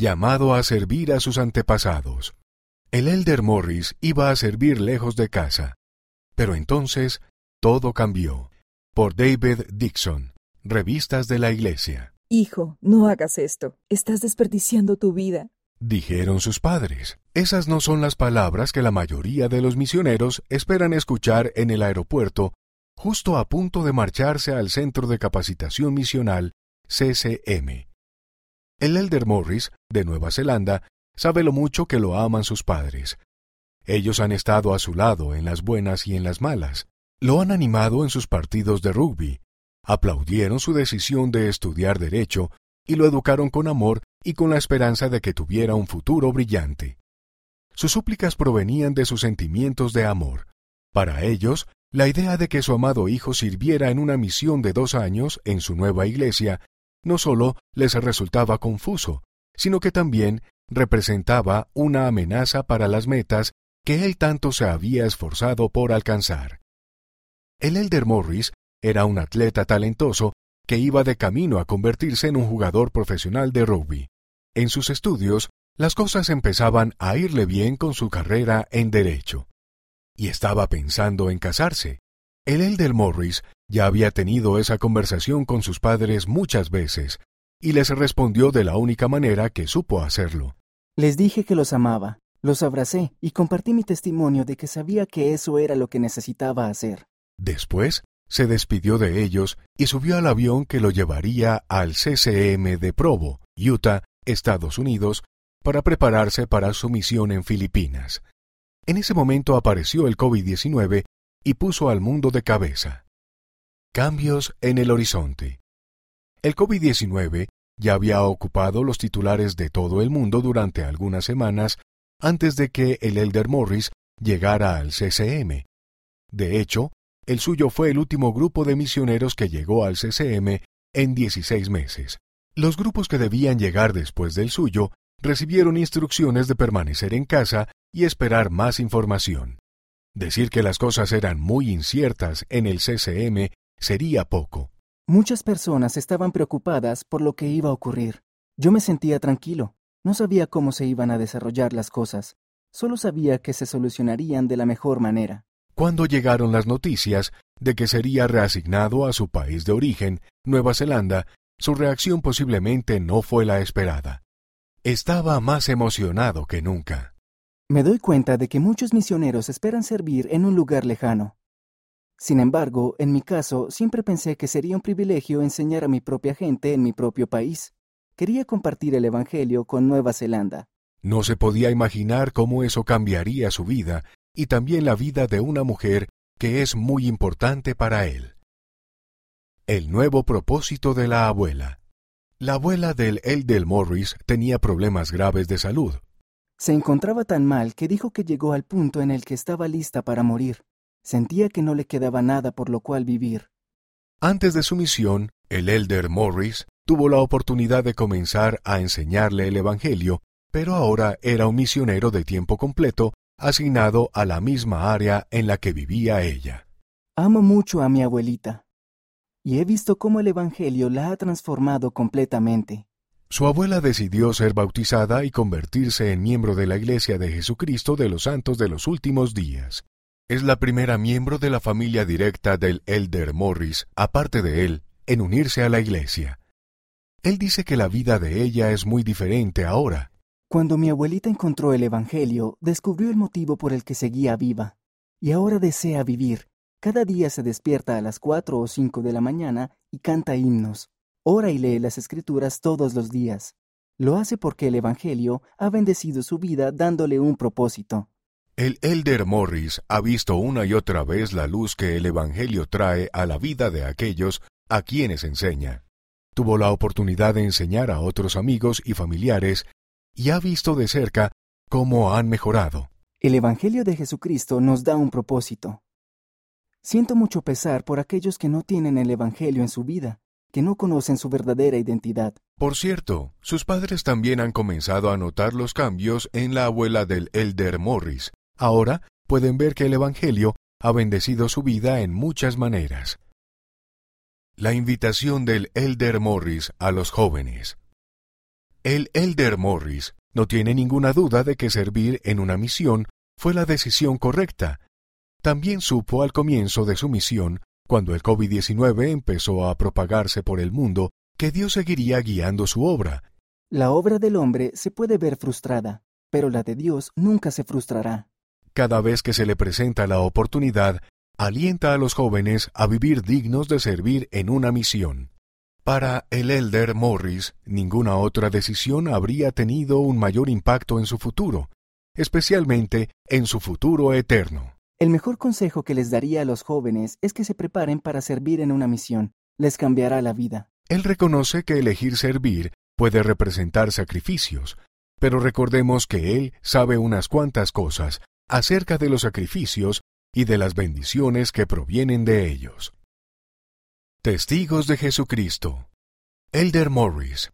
llamado a servir a sus antepasados. El elder Morris iba a servir lejos de casa. Pero entonces todo cambió. Por David Dixon, Revistas de la Iglesia. Hijo, no hagas esto. Estás desperdiciando tu vida. Dijeron sus padres. Esas no son las palabras que la mayoría de los misioneros esperan escuchar en el aeropuerto, justo a punto de marcharse al Centro de Capacitación Misional, CCM. El Elder Morris, de Nueva Zelanda, sabe lo mucho que lo aman sus padres. Ellos han estado a su lado en las buenas y en las malas. Lo han animado en sus partidos de rugby, aplaudieron su decisión de estudiar derecho y lo educaron con amor y con la esperanza de que tuviera un futuro brillante. Sus súplicas provenían de sus sentimientos de amor. Para ellos, la idea de que su amado hijo sirviera en una misión de dos años en su nueva iglesia no solo les resultaba confuso, sino que también representaba una amenaza para las metas que él tanto se había esforzado por alcanzar. El Elder Morris era un atleta talentoso que iba de camino a convertirse en un jugador profesional de rugby. En sus estudios, las cosas empezaban a irle bien con su carrera en derecho. Y estaba pensando en casarse. El Elder Morris ya había tenido esa conversación con sus padres muchas veces, y les respondió de la única manera que supo hacerlo. Les dije que los amaba, los abracé y compartí mi testimonio de que sabía que eso era lo que necesitaba hacer. Después se despidió de ellos y subió al avión que lo llevaría al CCM de Provo, Utah, Estados Unidos, para prepararse para su misión en Filipinas. En ese momento apareció el COVID-19 y puso al mundo de cabeza. Cambios en el horizonte. El COVID-19 ya había ocupado los titulares de todo el mundo durante algunas semanas antes de que el Elder Morris llegara al CCM. De hecho, el suyo fue el último grupo de misioneros que llegó al CCM en 16 meses. Los grupos que debían llegar después del suyo recibieron instrucciones de permanecer en casa y esperar más información. Decir que las cosas eran muy inciertas en el CCM sería poco. Muchas personas estaban preocupadas por lo que iba a ocurrir. Yo me sentía tranquilo. No sabía cómo se iban a desarrollar las cosas. Solo sabía que se solucionarían de la mejor manera. Cuando llegaron las noticias de que sería reasignado a su país de origen, Nueva Zelanda, su reacción posiblemente no fue la esperada. Estaba más emocionado que nunca. Me doy cuenta de que muchos misioneros esperan servir en un lugar lejano. Sin embargo, en mi caso, siempre pensé que sería un privilegio enseñar a mi propia gente en mi propio país. Quería compartir el Evangelio con Nueva Zelanda. No se podía imaginar cómo eso cambiaría su vida y también la vida de una mujer que es muy importante para él. El nuevo propósito de la abuela. La abuela del Eldel Morris tenía problemas graves de salud. Se encontraba tan mal que dijo que llegó al punto en el que estaba lista para morir. Sentía que no le quedaba nada por lo cual vivir. Antes de su misión, el Elder Morris tuvo la oportunidad de comenzar a enseñarle el Evangelio, pero ahora era un misionero de tiempo completo asignado a la misma área en la que vivía ella. Amo mucho a mi abuelita, y he visto cómo el Evangelio la ha transformado completamente. Su abuela decidió ser bautizada y convertirse en miembro de la Iglesia de Jesucristo de los Santos de los Últimos Días. Es la primera miembro de la familia directa del Elder Morris, aparte de él, en unirse a la Iglesia. Él dice que la vida de ella es muy diferente ahora, cuando mi abuelita encontró el Evangelio, descubrió el motivo por el que seguía viva, y ahora desea vivir. Cada día se despierta a las cuatro o cinco de la mañana y canta himnos. Ora y lee las escrituras todos los días. Lo hace porque el Evangelio ha bendecido su vida dándole un propósito. El Elder Morris ha visto una y otra vez la luz que el Evangelio trae a la vida de aquellos a quienes enseña. Tuvo la oportunidad de enseñar a otros amigos y familiares y ha visto de cerca cómo han mejorado. El Evangelio de Jesucristo nos da un propósito. Siento mucho pesar por aquellos que no tienen el Evangelio en su vida, que no conocen su verdadera identidad. Por cierto, sus padres también han comenzado a notar los cambios en la abuela del Elder Morris. Ahora pueden ver que el Evangelio ha bendecido su vida en muchas maneras. La invitación del Elder Morris a los jóvenes. El Elder Morris no tiene ninguna duda de que servir en una misión fue la decisión correcta. También supo al comienzo de su misión, cuando el COVID-19 empezó a propagarse por el mundo, que Dios seguiría guiando su obra. La obra del hombre se puede ver frustrada, pero la de Dios nunca se frustrará. Cada vez que se le presenta la oportunidad, alienta a los jóvenes a vivir dignos de servir en una misión. Para el elder Morris, ninguna otra decisión habría tenido un mayor impacto en su futuro, especialmente en su futuro eterno. El mejor consejo que les daría a los jóvenes es que se preparen para servir en una misión. Les cambiará la vida. Él reconoce que elegir servir puede representar sacrificios, pero recordemos que Él sabe unas cuantas cosas acerca de los sacrificios y de las bendiciones que provienen de ellos. Testigos de Jesucristo. Elder Morris.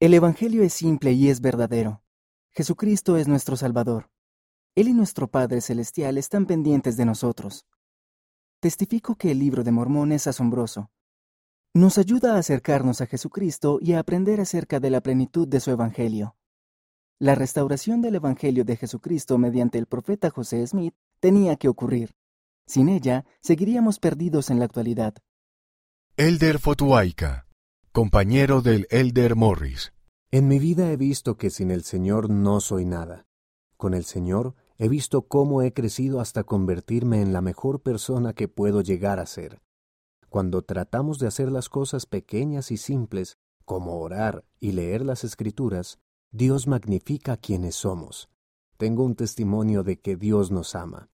El Evangelio es simple y es verdadero. Jesucristo es nuestro Salvador. Él y nuestro Padre Celestial están pendientes de nosotros. Testifico que el libro de Mormón es asombroso. Nos ayuda a acercarnos a Jesucristo y a aprender acerca de la plenitud de su Evangelio. La restauración del Evangelio de Jesucristo mediante el profeta José Smith tenía que ocurrir. Sin ella, seguiríamos perdidos en la actualidad. Elder Fotuaica, compañero del Elder Morris. En mi vida he visto que sin el Señor no soy nada. Con el Señor he visto cómo he crecido hasta convertirme en la mejor persona que puedo llegar a ser. Cuando tratamos de hacer las cosas pequeñas y simples, como orar y leer las escrituras, Dios magnifica quienes somos. Tengo un testimonio de que Dios nos ama.